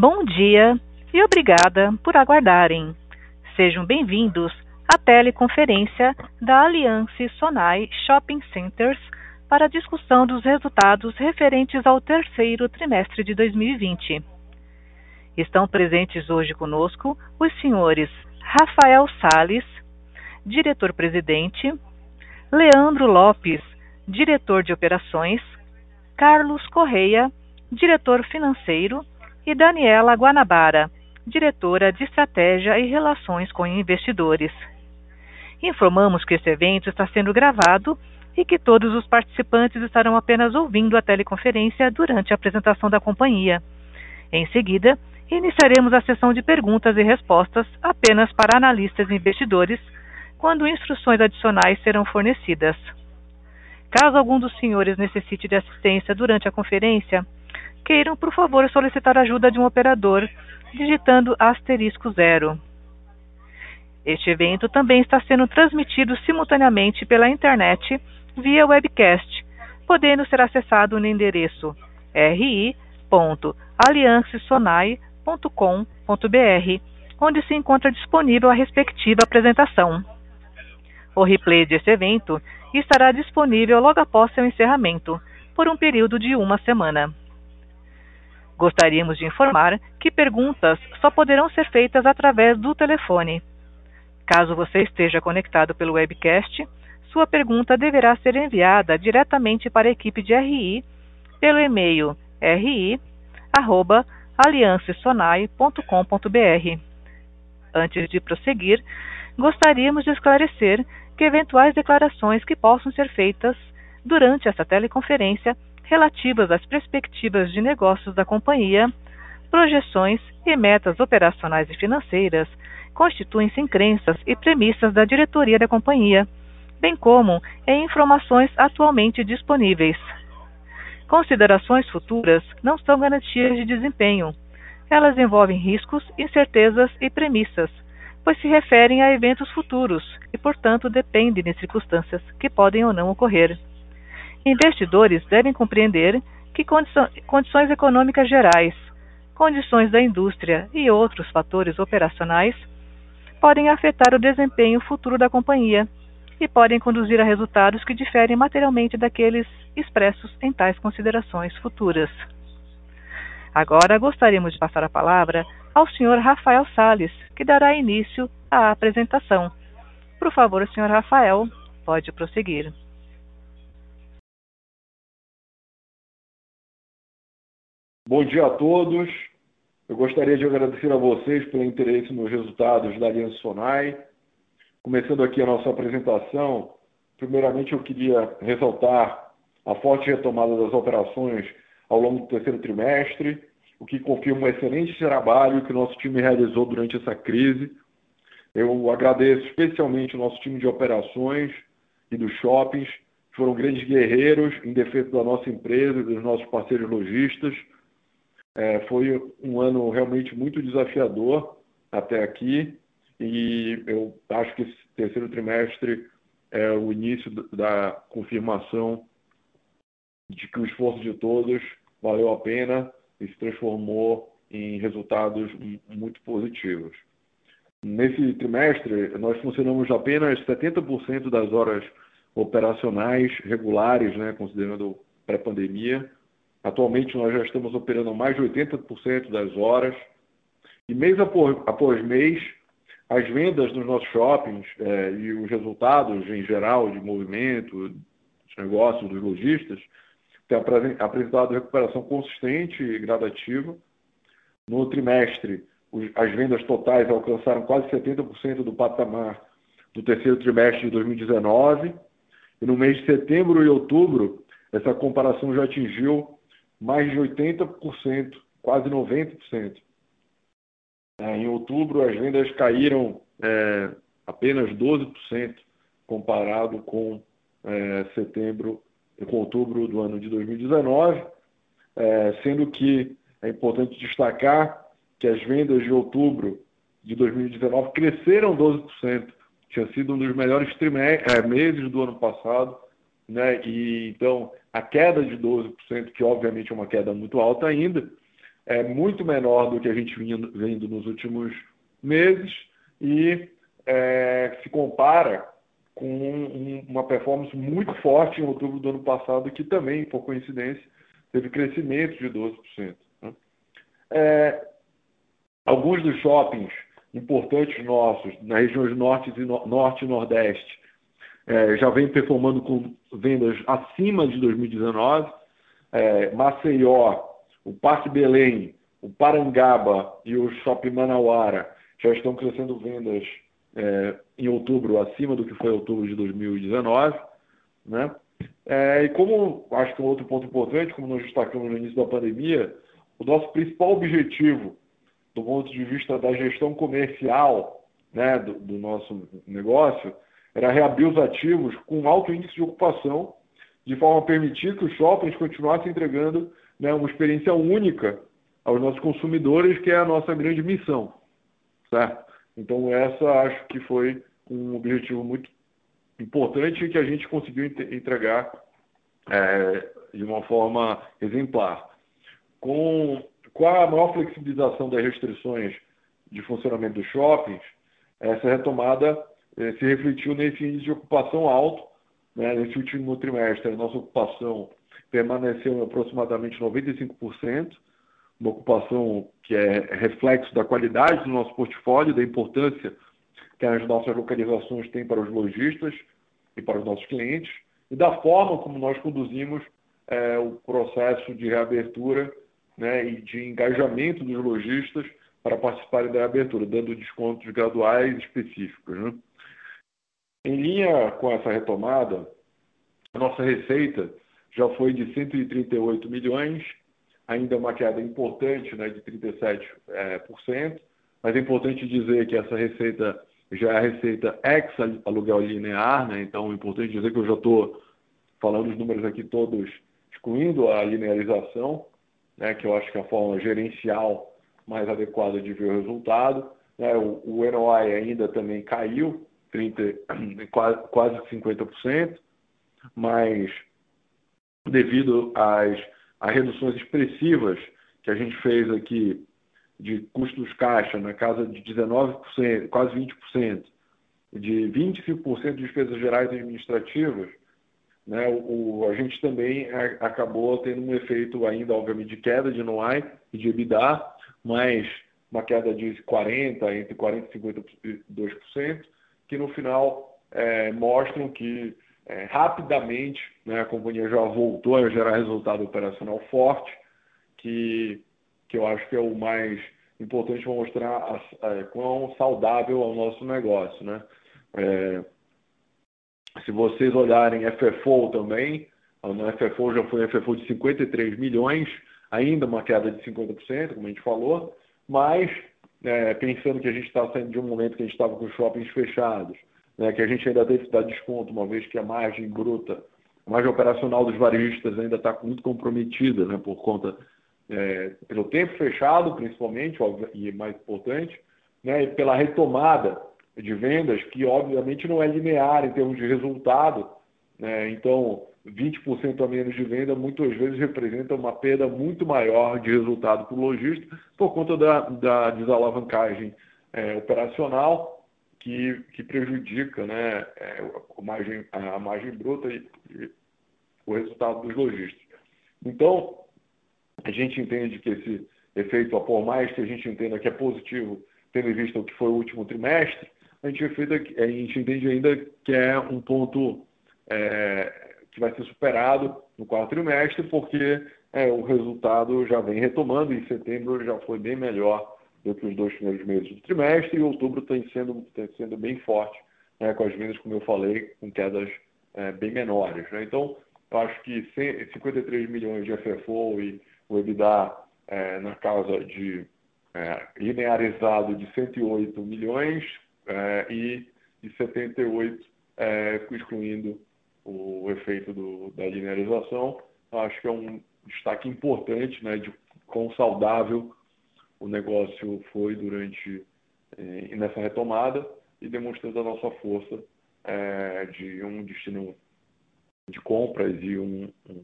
Bom dia e obrigada por aguardarem. Sejam bem-vindos à teleconferência da Aliança Sonai Shopping Centers para a discussão dos resultados referentes ao terceiro trimestre de 2020. Estão presentes hoje conosco os senhores Rafael Sales, diretor-presidente, Leandro Lopes, diretor de operações, Carlos Correia, diretor financeiro, e Daniela Guanabara, diretora de Estratégia e Relações com Investidores. Informamos que esse evento está sendo gravado e que todos os participantes estarão apenas ouvindo a teleconferência durante a apresentação da companhia. Em seguida, iniciaremos a sessão de perguntas e respostas apenas para analistas e investidores, quando instruções adicionais serão fornecidas. Caso algum dos senhores necessite de assistência durante a conferência, queiram, por favor, solicitar ajuda de um operador, digitando asterisco zero. Este evento também está sendo transmitido simultaneamente pela internet via webcast, podendo ser acessado no endereço ri.aliancesonai.com.br, onde se encontra disponível a respectiva apresentação. O replay desse evento estará disponível logo após seu encerramento, por um período de uma semana. Gostaríamos de informar que perguntas só poderão ser feitas através do telefone. Caso você esteja conectado pelo webcast, sua pergunta deverá ser enviada diretamente para a equipe de RI pelo e-mail ri@aliancesonai.com.br. Antes de prosseguir, gostaríamos de esclarecer que eventuais declarações que possam ser feitas durante essa teleconferência relativas às perspectivas de negócios da companhia, projeções e metas operacionais e financeiras constituem-se em crenças e premissas da diretoria da companhia, bem como em informações atualmente disponíveis. Considerações futuras não são garantias de desempenho. Elas envolvem riscos, incertezas e premissas, pois se referem a eventos futuros e, portanto, dependem de circunstâncias que podem ou não ocorrer. Investidores devem compreender que condições econômicas gerais, condições da indústria e outros fatores operacionais podem afetar o desempenho futuro da companhia e podem conduzir a resultados que diferem materialmente daqueles expressos em tais considerações futuras. Agora gostaríamos de passar a palavra ao Sr. Rafael Sales, que dará início à apresentação. Por favor, Sr. Rafael, pode prosseguir. Bom dia a todos. Eu gostaria de agradecer a vocês pelo interesse nos resultados da Aliança Sonai. Começando aqui a nossa apresentação, primeiramente eu queria ressaltar a forte retomada das operações ao longo do terceiro trimestre, o que confirma um excelente trabalho que o nosso time realizou durante essa crise. Eu agradeço especialmente o nosso time de operações e dos shoppings, que foram grandes guerreiros em defesa da nossa empresa e dos nossos parceiros lojistas é, foi um ano realmente muito desafiador até aqui e eu acho que esse terceiro trimestre é o início da confirmação de que o esforço de todos valeu a pena e se transformou em resultados muito positivos. Nesse trimestre, nós funcionamos apenas 70% das horas operacionais regulares, né, considerando pré-pandemia, Atualmente, nós já estamos operando mais de 80% das horas. E mês após mês, as vendas nos nossos shoppings é, e os resultados em geral de movimento, dos negócios, dos lojistas, têm apresentado recuperação consistente e gradativa. No trimestre, as vendas totais alcançaram quase 70% do patamar do terceiro trimestre de 2019. E no mês de setembro e outubro, essa comparação já atingiu mais de 80%, quase 90%. É, em outubro, as vendas caíram é, apenas 12% comparado com é, setembro, com outubro do ano de 2019, é, sendo que é importante destacar que as vendas de outubro de 2019 cresceram 12%, tinha sido um dos melhores é, meses do ano passado, né? E então a queda de 12%, que obviamente é uma queda muito alta ainda, é muito menor do que a gente vinha vendo nos últimos meses e é, se compara com um, uma performance muito forte em outubro do ano passado, que também, por coincidência, teve crescimento de 12%. Né? É, alguns dos shoppings importantes nossos, nas regiões norte e, no, norte e nordeste, já vem performando com vendas acima de 2019. É, Maceió, o Parque Belém, o Parangaba e o Shopping Manauara já estão crescendo vendas é, em outubro acima do que foi outubro de 2019. Né? É, e como acho que é um outro ponto importante, como nós destacamos no início da pandemia, o nosso principal objetivo, do ponto de vista da gestão comercial né, do nosso negócio, era reabrir os ativos com alto índice de ocupação, de forma a permitir que os shoppings continuassem entregando né, uma experiência única aos nossos consumidores, que é a nossa grande missão. Certo? Então, essa acho que foi um objetivo muito importante que a gente conseguiu entregar é, de uma forma exemplar. Com, com a maior flexibilização das restrições de funcionamento dos shoppings, essa retomada se refletiu nesse índice de ocupação alto. Né? Nesse último trimestre, a nossa ocupação permaneceu em aproximadamente 95%, uma ocupação que é reflexo da qualidade do nosso portfólio, da importância que as nossas localizações têm para os lojistas e para os nossos clientes, e da forma como nós conduzimos é, o processo de reabertura né, e de engajamento dos lojistas para participarem da reabertura, dando descontos graduais específicos. Né? Em linha com essa retomada, a nossa receita já foi de 138 milhões ainda uma queda importante né, de 37%, é, por cento, mas é importante dizer que essa receita já é a receita ex-aluguel linear, né, então é importante dizer que eu já estou falando os números aqui todos excluindo a linearização, né, que eu acho que é a forma gerencial mais adequada de ver o resultado. Né, o, o NOI ainda também caiu, 30, quase, quase 50%, mas devido às as reduções expressivas que a gente fez aqui de custos caixa na casa de 19%, quase 20%, de 25% de despesas gerais administrativas, né, o, a gente também acabou tendo um efeito ainda, obviamente, de queda de NOI e de EBITDA, mas uma queda de 40%, entre 40% e 52%, que no final é, mostram que é, rapidamente, né, a companhia já voltou a gerar resultado operacional forte, que, que eu acho que é o mais importante para mostrar a, a, quão saudável é o nosso negócio. Né? É, se vocês olharem FFO também, no FFO já foi FFO de 53 milhões, ainda uma queda de 50%, como a gente falou, mas é, pensando que a gente está saindo de um momento que a gente estava com os shoppings fechados, né, que a gente ainda teve que dar desconto, uma vez que a margem bruta, a margem operacional dos varejistas ainda está muito comprometida, né, por conta é, pelo tempo fechado, principalmente, óbvio, e mais importante, né, e pela retomada de vendas, que obviamente não é linear em termos de resultado. Né, então, 20% a menos de venda muitas vezes representa uma perda muito maior de resultado para o lojista por conta da, da desalavancagem é, operacional que, que prejudica né, é, a, margem, a margem bruta e, e o resultado dos lojistas. Então, a gente entende que esse efeito, por mais que a gente entenda que é positivo, tendo em vista o que foi o último trimestre, a gente, a gente entende ainda que é um ponto é, que vai ser superado no quarto trimestre, porque é, o resultado já vem retomando, em setembro já foi bem melhor do que os dois primeiros meses do trimestre, e outubro tem sendo, tem sendo bem forte, né, com as vendas, como eu falei, com quedas é, bem menores. Né? Então, eu acho que 53 milhões de FFO e o EBITDA é, na casa de é, linearizado de 108 milhões é, e de 78, é, excluindo o efeito do, da linearização, acho que é um destaque importante né, de quão saudável o negócio foi durante eh, nessa retomada e demonstrando a nossa força eh, de um destino de compras e um, um,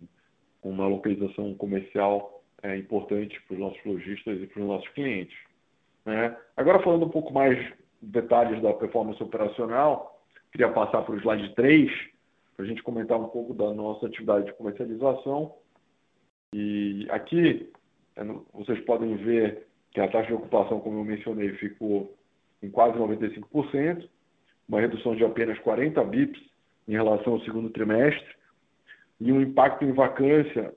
uma localização comercial é, importante para os nossos lojistas e para os nossos clientes. Né? Agora, falando um pouco mais detalhes da performance operacional, queria passar para o slide 3, para a gente comentar um pouco da nossa atividade de comercialização. E aqui, vocês podem ver que a taxa de ocupação, como eu mencionei, ficou em quase 95%, uma redução de apenas 40 bips em relação ao segundo trimestre, e um impacto em vacância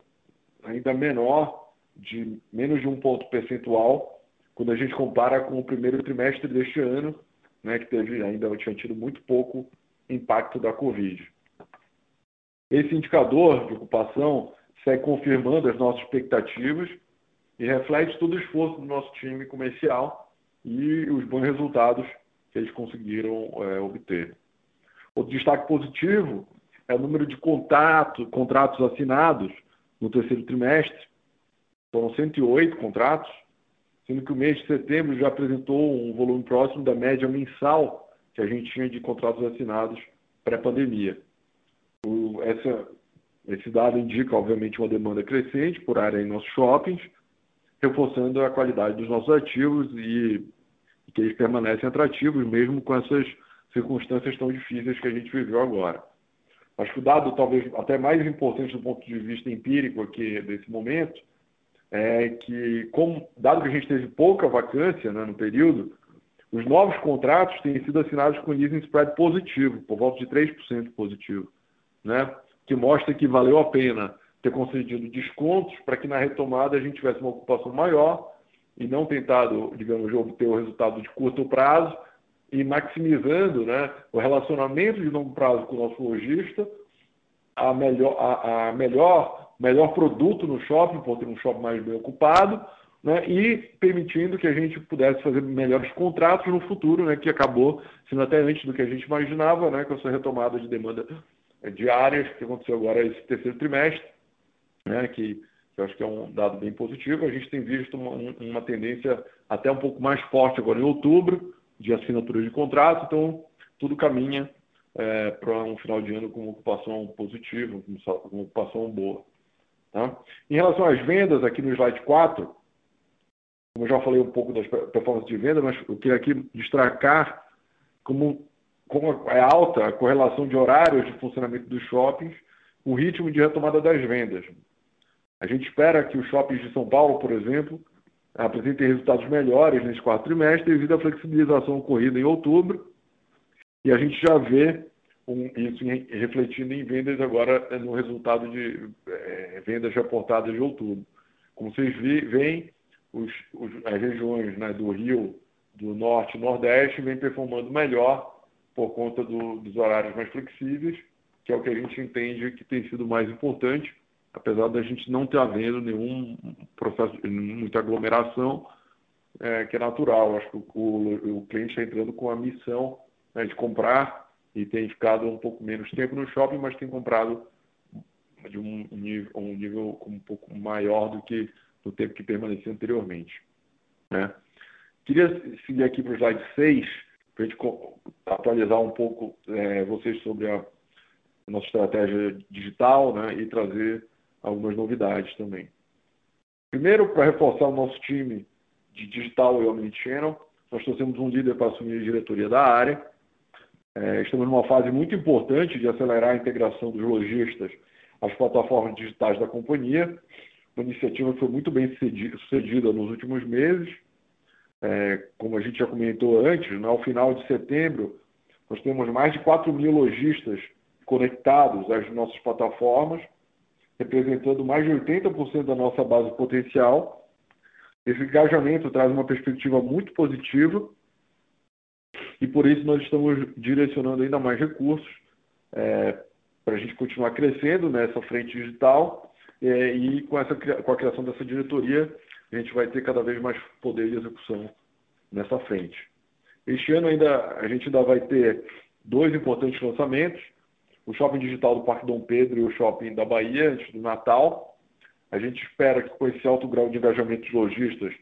ainda menor, de menos de um ponto percentual, quando a gente compara com o primeiro trimestre deste ano, né, que teve ainda tinha tido muito pouco impacto da Covid. Esse indicador de ocupação segue confirmando as nossas expectativas e reflete todo o esforço do nosso time comercial e os bons resultados que eles conseguiram é, obter. Outro destaque positivo é o número de contratos assinados no terceiro trimestre. Foram 108 contratos, sendo que o mês de setembro já apresentou um volume próximo da média mensal que a gente tinha de contratos assinados pré-pandemia. Esse dado indica, obviamente, uma demanda crescente por área em nossos shoppings, reforçando a qualidade dos nossos ativos e, e que eles permanecem atrativos, mesmo com essas circunstâncias tão difíceis que a gente viveu agora. Acho que o dado talvez até mais importante do ponto de vista empírico aqui desse momento é que, como, dado que a gente teve pouca vacância né, no período, os novos contratos têm sido assinados com leasing spread positivo, por volta de 3% positivo, né? que mostra que valeu a pena ter concedido descontos para que na retomada a gente tivesse uma ocupação maior e não tentado, digamos, obter o resultado de curto prazo e maximizando né, o relacionamento de longo prazo com o nosso lojista, a melhor, a, a melhor, melhor produto no shopping, por ter um shopping mais bem ocupado, né, e permitindo que a gente pudesse fazer melhores contratos no futuro, né, que acabou sendo até antes do que a gente imaginava, né, com essa retomada de demanda diárias que aconteceu agora esse terceiro trimestre, né, que, eu acho que é um dado bem positivo. A gente tem visto uma, uma tendência até um pouco mais forte agora em outubro, de assinatura de contrato, então tudo caminha é, para um final de ano com ocupação positiva, com ocupação boa. Tá? Em relação às vendas, aqui no slide 4, como eu já falei um pouco das performances de venda, mas eu queria aqui destacar como é alta a correlação de horários de funcionamento dos shoppings com o ritmo de retomada das vendas. A gente espera que os shoppings de São Paulo, por exemplo, apresentem resultados melhores nesse quarto trimestre devido à flexibilização ocorrida em outubro. E a gente já vê um, isso em, refletindo em vendas agora é, no resultado de é, vendas reportadas de outubro. Como vocês veem, os, os, as regiões né, do Rio, do Norte e Nordeste vêm performando melhor por conta do, dos horários mais flexíveis, que é o que a gente entende que tem sido mais importante apesar da gente não ter havendo nenhum processo, muita aglomeração, é, que é natural. Acho que o, o, o cliente está entrando com a missão né, de comprar e tem ficado um pouco menos tempo no shopping, mas tem comprado de um nível, um nível um pouco maior do que no tempo que permanecia anteriormente. Né? Queria seguir aqui para o slide 6, para a gente atualizar um pouco é, vocês sobre a nossa estratégia digital né, e trazer algumas novidades também. Primeiro, para reforçar o nosso time de digital e omnichannel, nós trouxemos um líder para assumir a diretoria da área. É, estamos numa fase muito importante de acelerar a integração dos lojistas às plataformas digitais da companhia. Uma iniciativa que foi muito bem sucedida nos últimos meses. É, como a gente já comentou antes, né, ao final de setembro, nós temos mais de 4 mil lojistas conectados às nossas plataformas representando mais de 80% da nossa base potencial. Esse engajamento traz uma perspectiva muito positiva e por isso nós estamos direcionando ainda mais recursos é, para a gente continuar crescendo nessa frente digital é, e com, a criação dessa diretoria a gente vai ter cada vez mais poder de execução nessa frente. Este ano ainda a gente ainda vai ter dois importantes lançamentos o shopping digital do Parque Dom Pedro e o shopping da Bahia antes do Natal. A gente espera que com esse alto grau de engajamento de lojistas,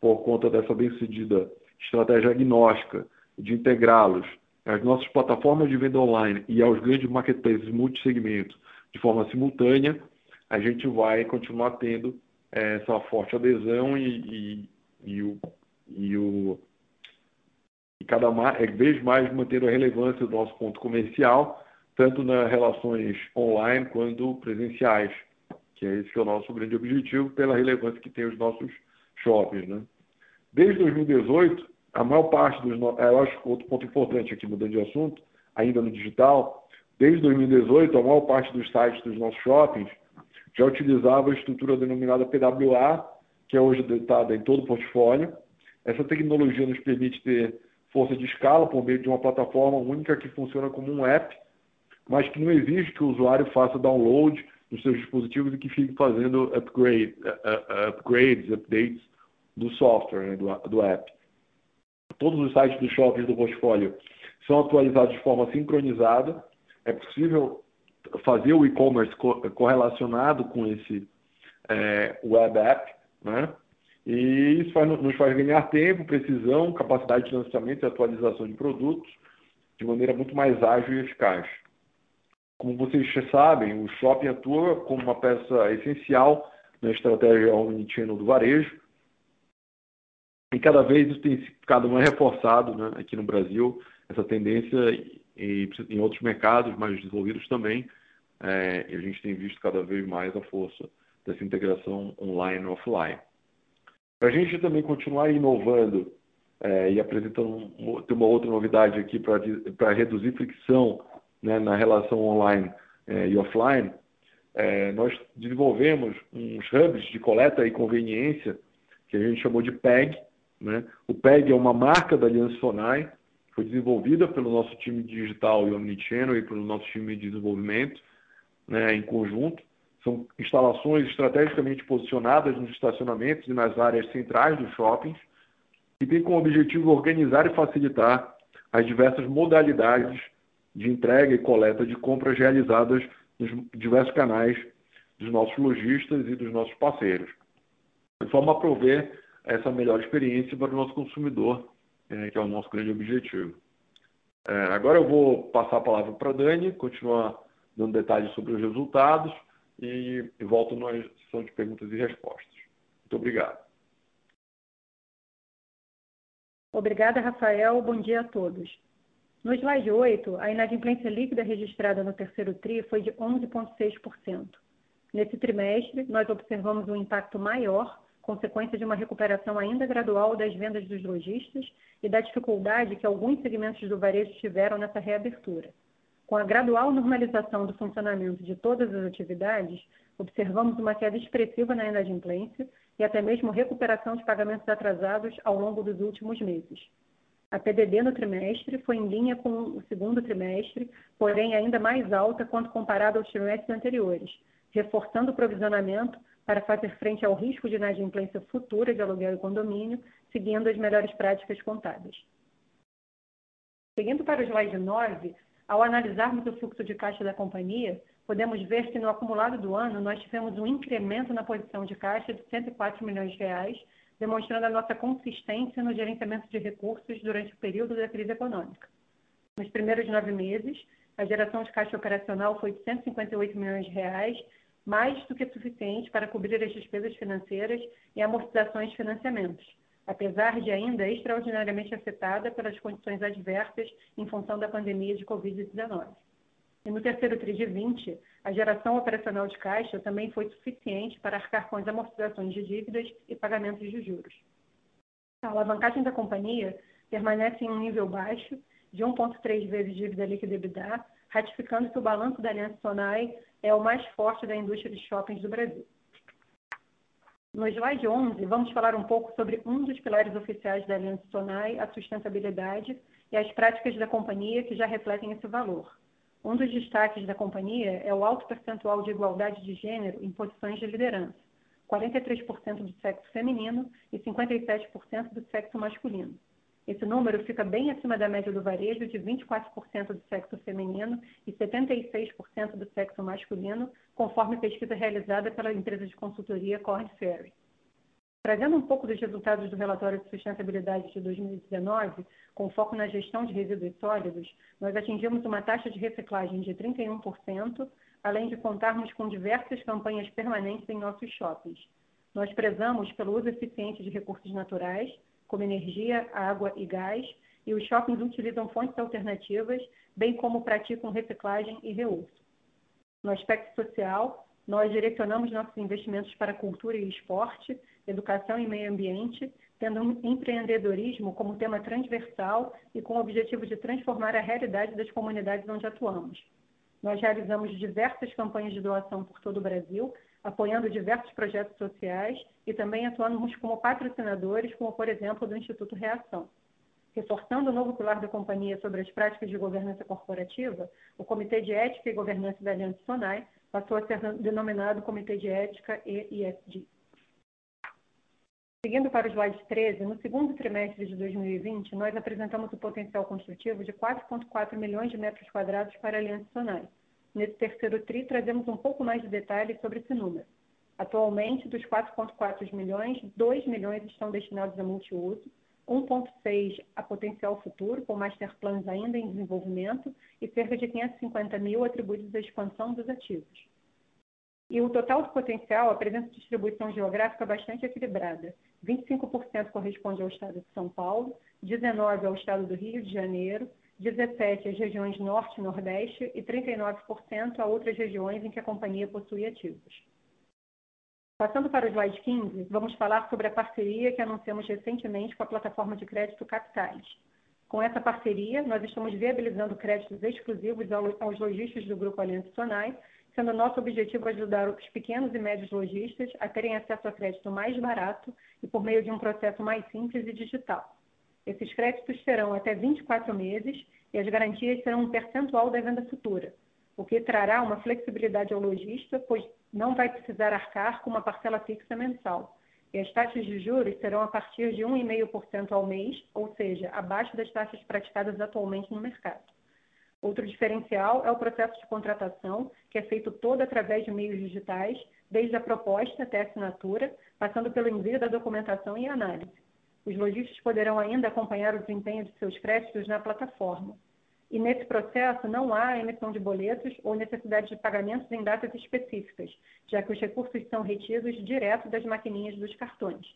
por conta dessa bem-sucedida estratégia agnóstica de integrá-los às nossas plataformas de venda online e aos grandes marketplaces multissegmento de forma simultânea, a gente vai continuar tendo essa forte adesão e, e, e, o, e, o, e cada é, vez mais mantendo a relevância do nosso ponto comercial, tanto nas relações online quanto presenciais, que é esse que é o nosso grande objetivo, pela relevância que tem os nossos shoppings. Né? Desde 2018, a maior parte dos. É, eu acho outro ponto importante aqui, mudando de assunto, ainda no digital, desde 2018, a maior parte dos sites dos nossos shoppings já utilizava a estrutura denominada PWA, que é hoje datada em todo o portfólio. Essa tecnologia nos permite ter força de escala por meio de uma plataforma única que funciona como um app, mas que não exige que o usuário faça download nos seus dispositivos e que fique fazendo upgrade, uh, uh, upgrades, updates do software, né, do, do app. Todos os sites dos shoppings do portfólio são atualizados de forma sincronizada. É possível fazer o e-commerce correlacionado com esse é, web app, né? E isso faz, nos faz ganhar tempo, precisão, capacidade de lançamento e atualização de produtos de maneira muito mais ágil e eficaz. Como vocês sabem, o shopping atua como uma peça essencial na estratégia omnichannel do varejo, e cada vez isso tem ficado mais reforçado né, aqui no Brasil, essa tendência e em outros mercados mais desenvolvidos também, é, e a gente tem visto cada vez mais a força dessa integração online e offline. Para a gente também continuar inovando é, e apresentando tem uma outra novidade aqui para reduzir fricção né, na relação online é, e offline, é, nós desenvolvemos uns hubs de coleta e conveniência que a gente chamou de PEG, né? O PEG é uma marca da Aliança Sonai, foi desenvolvida pelo nosso time digital e omnichannel e pelo nosso time de desenvolvimento né, em conjunto. São instalações estrategicamente posicionadas nos estacionamentos e nas áreas centrais dos shoppings e tem como objetivo organizar e facilitar as diversas modalidades de entrega e coleta de compras realizadas nos diversos canais dos nossos lojistas e dos nossos parceiros, de forma a prover essa melhor experiência para o nosso consumidor, que é o nosso grande objetivo. É, agora eu vou passar a palavra para a Dani, continuar dando detalhes sobre os resultados e volto na sessão de perguntas e respostas. Muito obrigado. Obrigada, Rafael. Bom dia a todos. No slide 8, a inadimplência líquida registrada no terceiro TRI foi de 11,6%. Nesse trimestre, nós observamos um impacto maior consequência de uma recuperação ainda gradual das vendas dos lojistas e da dificuldade que alguns segmentos do varejo tiveram nessa reabertura. Com a gradual normalização do funcionamento de todas as atividades, observamos uma queda expressiva na inadimplência e até mesmo recuperação de pagamentos atrasados ao longo dos últimos meses. A PDD no trimestre foi em linha com o segundo trimestre, porém ainda mais alta quando comparado aos trimestres anteriores, reforçando o provisionamento para fazer frente ao risco de inadimplência futura de aluguel e condomínio, seguindo as melhores práticas contábeis. Seguindo para o slide 9, ao analisarmos o fluxo de caixa da companhia, podemos ver que no acumulado do ano nós tivemos um incremento na posição de caixa de 104 milhões de reais, demonstrando a nossa consistência no gerenciamento de recursos durante o período da crise econômica. Nos primeiros nove meses, a geração de caixa operacional foi de 158 milhões de reais, mais do que suficiente para cobrir as despesas financeiras e amortizações de financiamentos, apesar de ainda extraordinariamente afetada pelas condições adversas em função da pandemia de Covid-19. E no terceiro TRI de 20, a geração operacional de caixa também foi suficiente para arcar com as amortizações de dívidas e pagamentos de juros. A alavancagem da companhia permanece em um nível baixo, de 1,3 vezes dívida líquida EBITDA, ratificando que o balanço da Aliança Sonai é o mais forte da indústria de shoppings do Brasil. No slide 11, vamos falar um pouco sobre um dos pilares oficiais da Aliança Sonai, a sustentabilidade e as práticas da companhia que já refletem esse valor. Um dos destaques da companhia é o alto percentual de igualdade de gênero em posições de liderança, 43% do sexo feminino e 57% do sexo masculino. Esse número fica bem acima da média do varejo, de 24% do sexo feminino e 76% do sexo masculino, conforme pesquisa realizada pela empresa de consultoria Corn Ferry. Trazendo um pouco dos resultados do relatório de sustentabilidade de 2019, com foco na gestão de resíduos sólidos, nós atingimos uma taxa de reciclagem de 31%, além de contarmos com diversas campanhas permanentes em nossos shoppings. nós prezamos pelo uso eficiente de recursos naturais, como energia, água e gás, e os shoppings utilizam fontes alternativas, bem como praticam reciclagem e reuso. No aspecto social, nós direcionamos nossos investimentos para cultura e esporte, educação e meio ambiente, tendo um empreendedorismo como tema transversal e com o objetivo de transformar a realidade das comunidades onde atuamos. Nós realizamos diversas campanhas de doação por todo o Brasil, apoiando diversos projetos sociais e também atuamos como patrocinadores, como por exemplo do Instituto Reação. Reforçando o novo pilar da companhia sobre as práticas de governança corporativa, o Comitê de Ética e Governança da Aliança Sonai passou a ser denominado Comitê de Ética e ISD. Seguindo para o slide 13, no segundo trimestre de 2020, nós apresentamos o potencial construtivo de 4,4 milhões de metros quadrados para a Aliança Sonai. Nesse terceiro TRI, trazemos um pouco mais de detalhes sobre esse número. Atualmente, dos 4,4 milhões, 2 milhões estão destinados a multiuso, 1,6 a potencial futuro, com master plans ainda em desenvolvimento, e cerca de 550 mil atribuídos à expansão dos ativos. E o total do potencial apresenta distribuição geográfica bastante equilibrada. 25% corresponde ao estado de São Paulo, 19% ao estado do Rio de Janeiro, 17% às regiões Norte e Nordeste e 39% a outras regiões em que a companhia possui ativos. Passando para o slide 15, vamos falar sobre a parceria que anunciamos recentemente com a plataforma de crédito Capitais. Com essa parceria, nós estamos viabilizando créditos exclusivos aos lojistas do Grupo Aliança Sonai, sendo nosso objetivo ajudar os pequenos e médios lojistas a terem acesso a crédito mais barato e por meio de um processo mais simples e digital. Esses créditos serão até 24 meses e as garantias serão um percentual da venda futura, o que trará uma flexibilidade ao lojista, pois não vai precisar arcar com uma parcela fixa mensal. E as taxas de juros serão a partir de 1,5% ao mês, ou seja, abaixo das taxas praticadas atualmente no mercado. Outro diferencial é o processo de contratação, que é feito todo através de meios digitais, desde a proposta até a assinatura, passando pelo envio da documentação e análise. Os lojistas poderão ainda acompanhar o desempenho de seus créditos na plataforma. E nesse processo não há emissão de boletos ou necessidade de pagamentos em datas específicas, já que os recursos são retidos direto das maquininhas dos cartões.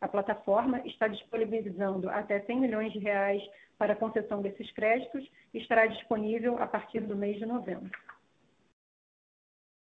A plataforma está disponibilizando até 100 milhões de reais para a concessão desses créditos e estará disponível a partir do mês de novembro.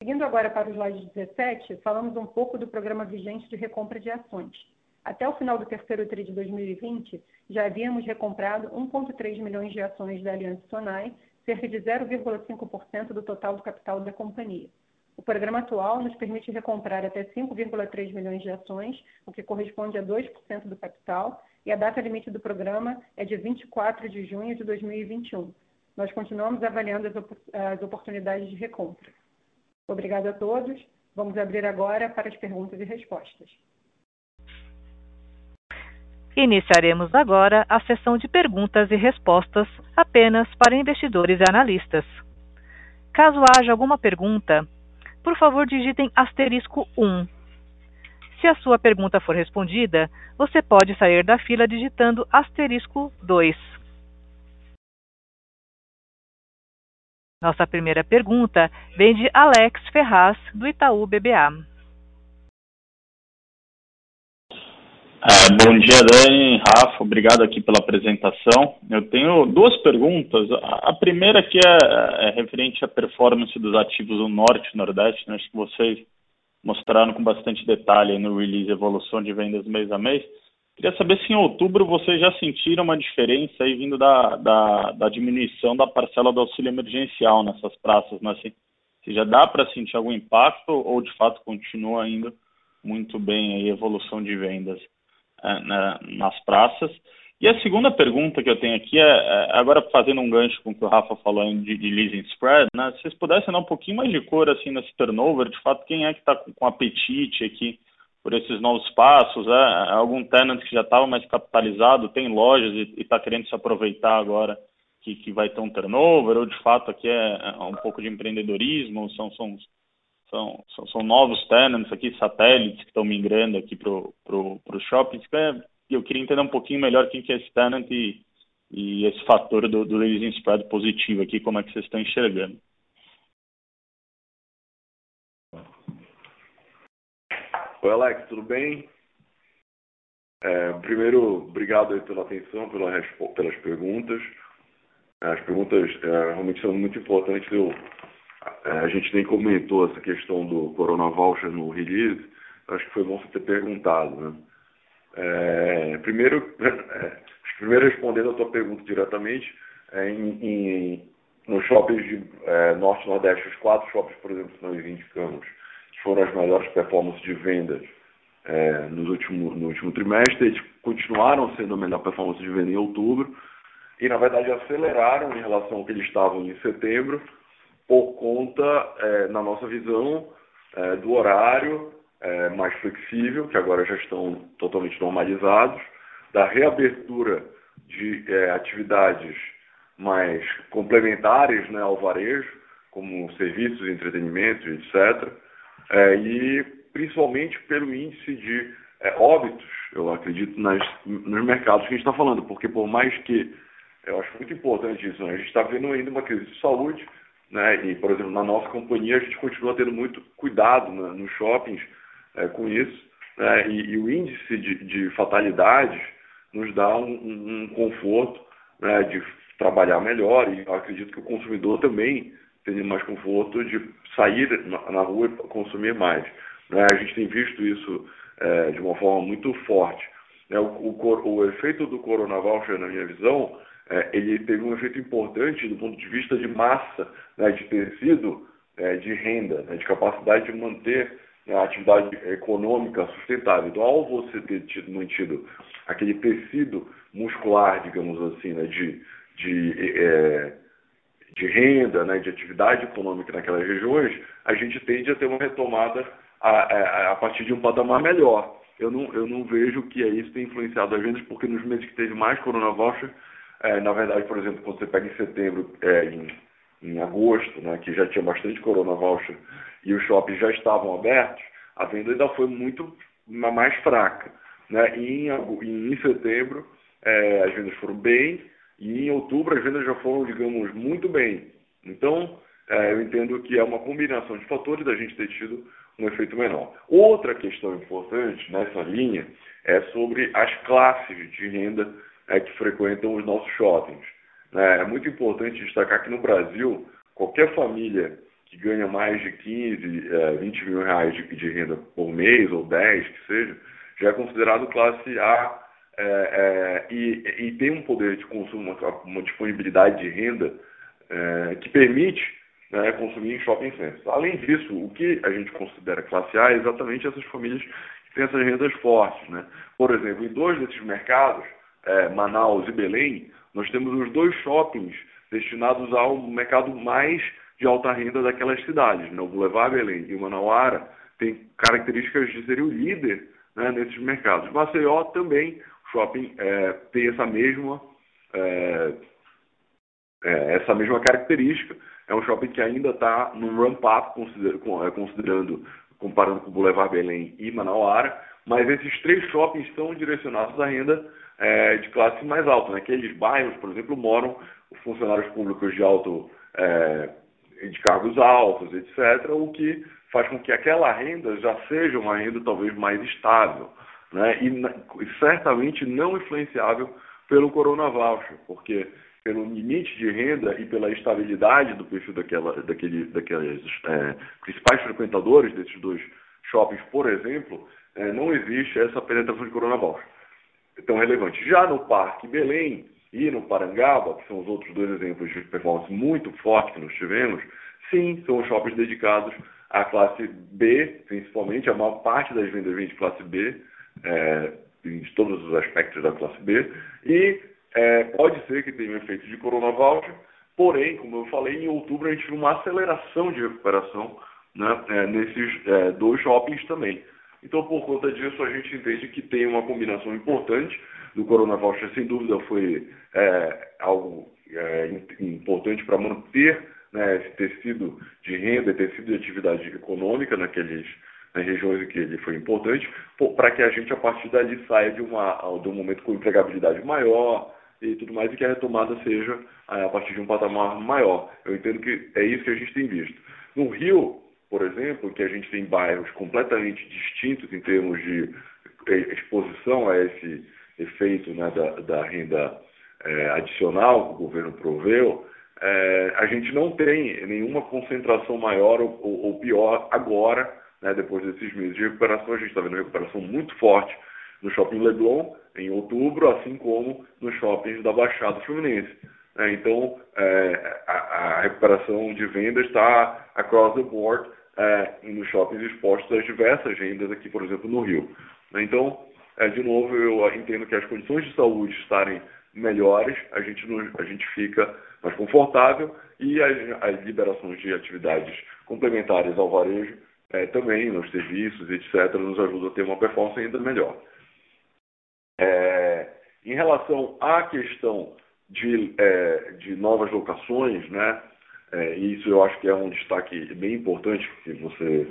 Seguindo agora para o slide 17, falamos um pouco do programa vigente de recompra de ações. Até o final do terceiro TRI de 2020, já havíamos recomprado 1,3 milhões de ações da Aliança Sonai, cerca de 0,5% do total do capital da companhia. O programa atual nos permite recomprar até 5,3 milhões de ações, o que corresponde a 2% do capital, e a data limite do programa é de 24 de junho de 2021. Nós continuamos avaliando as, op as oportunidades de recompra. Obrigado a todos. Vamos abrir agora para as perguntas e respostas. Iniciaremos agora a sessão de perguntas e respostas apenas para investidores e analistas. Caso haja alguma pergunta, por favor digitem asterisco 1. Se a sua pergunta for respondida, você pode sair da fila digitando asterisco 2. Nossa primeira pergunta vem de Alex Ferraz, do Itaú BBA. É, bom dia, Dani, Rafa, obrigado aqui pela apresentação. Eu tenho duas perguntas. A primeira que é, é referente à performance dos ativos do Norte e Nordeste, né? acho que vocês mostraram com bastante detalhe no release evolução de vendas mês a mês. Queria saber se em outubro vocês já sentiram uma diferença aí vindo da, da, da diminuição da parcela do auxílio emergencial nessas praças, né? se, se já dá para sentir algum impacto ou de fato continua indo muito bem a evolução de vendas. É, né, nas praças. E a segunda pergunta que eu tenho aqui é, é agora fazendo um gancho com o que o Rafa falou de, de leasing spread, né? Se vocês pudessem dar um pouquinho mais de cor assim nesse turnover, de fato, quem é que está com, com, apetite aqui por esses novos passos? É, algum tenant que já estava mais capitalizado, tem lojas e está querendo se aproveitar agora que, que vai ter um turnover, ou de fato aqui é, é um pouco de empreendedorismo, são, são são, são, são, novos tenants aqui, satélites que estão migrando aqui para os shoppings. É, eu queria entender um pouquinho melhor quem que é esse tenant e, e esse fator do, do leasing spread positivo aqui, como é que vocês estão enxergando. Oi, Alex, tudo bem? É, primeiro, obrigado pela atenção, pela, pelas perguntas. As perguntas é, realmente são muito importantes. Eu, a gente nem comentou essa questão do Corona Voucher no release. Acho que foi bom você ter perguntado. Né? É, primeiro, é, primeiro, respondendo a tua pergunta diretamente, é, em, em, nos shoppings de é, Norte e Nordeste, os quatro shoppings, por exemplo, que nós indicamos, que foram as melhores performances de vendas é, nos último, no último trimestre, eles continuaram sendo a melhor performance de venda em outubro e, na verdade, aceleraram em relação ao que eles estavam em setembro por conta, é, na nossa visão, é, do horário é, mais flexível, que agora já estão totalmente normalizados, da reabertura de é, atividades mais complementares né, ao varejo, como serviços, entretenimento, etc. É, e principalmente pelo índice de é, óbitos, eu acredito, nas, nos mercados que a gente está falando, porque por mais que eu acho muito importante isso, né? a gente está vendo ainda uma crise de saúde, né? e, por exemplo, na nossa companhia a gente continua tendo muito cuidado né, nos shoppings é, com isso, né? e, e, o índice de, de, fatalidades nos dá um, um, um conforto né, de trabalhar melhor, e acredito que o consumidor também tenha mais conforto de sair na, rua e consumir mais. Né? A gente tem visto isso é, de uma forma muito forte. É, o, o, o, efeito do Corona Voucher, na minha visão, é, ele teve um efeito importante do ponto de vista de massa, né, de tecido, é, de renda, né, de capacidade de manter né, a atividade econômica sustentável. Então, ao você ter tido, mantido aquele tecido muscular, digamos assim, né, de, de, é, de renda, né, de atividade econômica naquelas regiões, a gente tende a ter uma retomada a, a, a partir de um patamar melhor. Eu não, eu não vejo que é isso tem influenciado as vendas, porque nos meses que teve mais Corona Voucher, é, na verdade, por exemplo, quando você pega em setembro, é, em, em agosto, né, que já tinha bastante Corona Voucher e os shoppings já estavam abertos, a venda ainda foi muito mais fraca. Né? E em, em setembro, é, as vendas foram bem, e em outubro as vendas já foram, digamos, muito bem. Então, é, eu entendo que é uma combinação de fatores da gente ter tido um efeito menor. Outra questão importante nessa linha é sobre as classes de renda é, que frequentam os nossos shoppings. É, é muito importante destacar que no Brasil, qualquer família que ganha mais de 15, é, 20 mil reais de, de, renda por mês, ou 10, que seja, já é considerado classe A é, é, e, e, tem um poder de consumo, uma, uma disponibilidade de renda é, que permite né, consumir em shopping centers. Além disso, o que a gente considera classe A é exatamente essas famílias que têm essas rendas fortes. Né? Por exemplo, em dois desses mercados, é, Manaus e Belém, nós temos os dois shoppings destinados ao mercado mais de alta renda daquelas cidades. Né? O Boulevard Belém e o Manauara têm características de serem o líder né, nesses mercados. Maceió também, shopping é, tem essa mesma, é, é essa mesma característica é um shopping que ainda está num ramp-up, considerando, comparando com o Boulevard Belém e Manauara, mas esses três shoppings estão direcionados à renda é, de classe mais alta. Naqueles bairros, por exemplo, moram funcionários públicos de alto, é, de cargos altos, etc., o que faz com que aquela renda já seja uma renda talvez mais estável, né? e, e certamente não influenciável pelo Corona porque pelo limite de renda e pela estabilidade do perfil daquela, daquele, daqueles é, principais frequentadores desses dois shoppings, por exemplo, é, não existe essa penetração de coronavírus tão relevante. Já no Parque Belém e no Parangaba, que são os outros dois exemplos de performance muito forte que nós tivemos, sim, são shoppings dedicados à classe B, principalmente, a maior parte das vendas vem de classe B, é, em todos os aspectos da classe B, e é, pode ser que tenha um efeito de Corona Voucher, porém, como eu falei, em outubro a gente viu uma aceleração de recuperação né, é, nesses é, dois shoppings também. Então, por conta disso, a gente entende que tem uma combinação importante do Corona Voucher, sem dúvida foi é, algo é, importante para manter né, esse tecido de renda, tecido de atividade econômica naqueles, nas regiões em que ele foi importante, para que a gente, a partir dali, saia de, uma, de um momento com empregabilidade maior, e tudo mais, e que a retomada seja a partir de um patamar maior. Eu entendo que é isso que a gente tem visto. No Rio, por exemplo, que a gente tem bairros completamente distintos em termos de exposição a esse efeito né, da, da, renda é, adicional que o governo proveu, é, a gente não tem nenhuma concentração maior ou, ou pior agora, né, depois desses meses de recuperação. A gente está vendo uma recuperação muito forte no shopping Leblon, em outubro, assim como nos shoppings da Baixada Fluminense. É, então, é, a, a, recuperação de vendas está across the board é, nos shoppings expostos às diversas rendas aqui, por exemplo, no Rio. Então, é, de novo, eu entendo que as condições de saúde estarem melhores, a gente, a gente fica mais confortável e as, as liberações de atividades complementares ao varejo é, também, nos serviços, etc., nos ajudam a ter uma performance ainda melhor. É, em relação à questão de, é, de novas locações, né, é, isso eu acho que é um destaque bem importante que você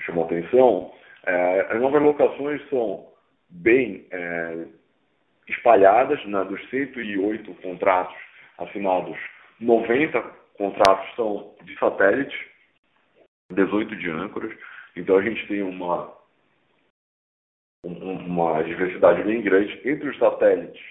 chamou atenção, é, as novas locações são bem é, espalhadas, né, dos 108 contratos assinados, 90 contratos são de satélite, 18 de âncoras, então a gente tem uma, uma diversidade bem grande entre os satélites.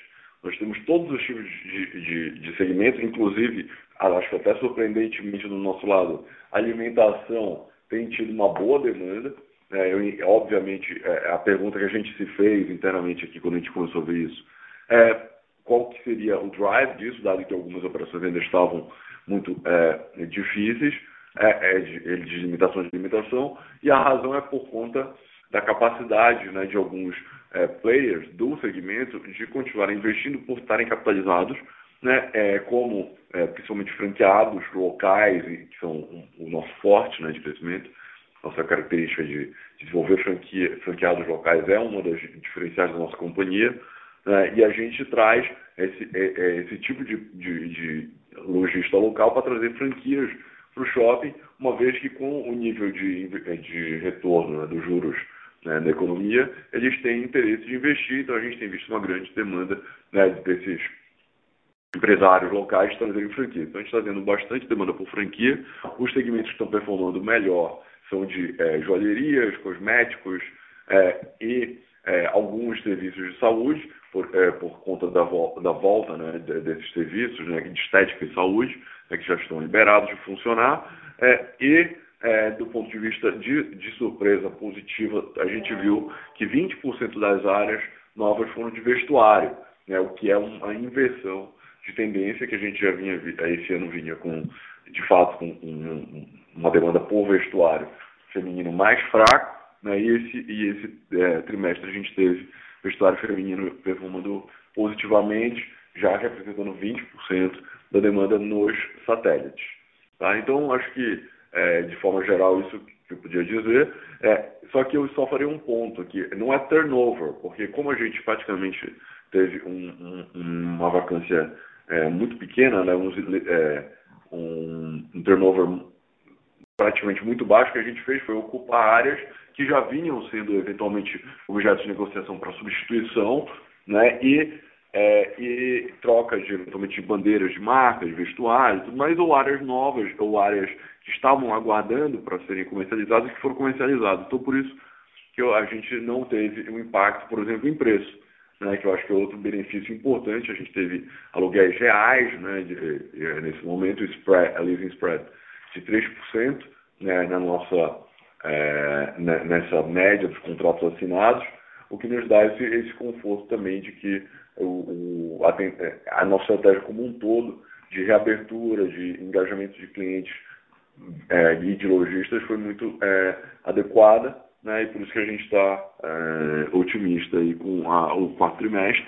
Nós temos todos os tipos de, de, de segmentos, inclusive, acho que até surpreendentemente do nosso lado, alimentação tem tido uma boa demanda. É, eu, obviamente, é, a pergunta que a gente se fez internamente aqui quando a gente começou ver isso é qual que seria o drive disso, dado que algumas operações ainda estavam muito é, difíceis, é, é de, de limitação de limitação, e a razão é por conta da capacidade né, de alguns é, players do segmento de continuarem investindo por estarem capitalizados, né, é, como é, principalmente franqueados locais, que são o nosso forte né, de crescimento, nossa característica de desenvolver franquia, franqueados locais é uma das diferenciais da nossa companhia, né, e a gente traz esse, é, é, esse tipo de, de, de lojista local para trazer franquias para o shopping, uma vez que com o nível de, de retorno né, dos juros né, na economia, eles têm interesse de investir, então a gente tem visto uma grande demanda né, desses empresários locais trazerem franquia. Então a gente está tendo bastante demanda por franquia. Os segmentos que estão performando melhor são de é, joalherias, cosméticos é, e é, alguns serviços de saúde, por, é, por conta da, vo da volta né, desses serviços né, de estética e saúde, né, que já estão liberados de funcionar. É, e é, do ponto de vista de, de, surpresa positiva, a gente viu que 20% das áreas novas foram de vestuário, né, o que é uma inversão de tendência que a gente já vinha, esse ano vinha com, de fato, com um, uma demanda por vestuário feminino mais fraco, né, e esse, e esse é, trimestre a gente teve vestuário feminino performando positivamente, já representando 20% da demanda nos satélites. Tá? Então, acho que é, de forma geral, isso que eu podia dizer. É, só que eu só farei um ponto aqui. Não é turnover, porque como a gente praticamente teve um, um, uma vacância é, muito pequena, né, é, um, um turnover praticamente muito baixo, o que a gente fez foi ocupar áreas que já vinham sendo eventualmente objetos de negociação para substituição, né, e é, e troca de, eventualmente, bandeiras de marcas, de vestuário, mais, ou áreas novas, ou áreas que estavam aguardando para serem comercializadas e que foram comercializadas. Então, por isso que a gente não teve um impacto, por exemplo, em preço, né, que eu acho que é outro benefício importante. A gente teve aluguéis reais, né, de, de, nesse momento, spread, a leasing spread de 3% né, na nossa, é, nessa média dos contratos assinados, o que nos dá esse, esse conforto também de que o, o, a, a, nossa estratégia como um todo de reabertura, de engajamento de clientes é, e de lojistas foi muito é, adequada, né, e por isso que a gente está é, otimista aí com a, o quarto trimestre,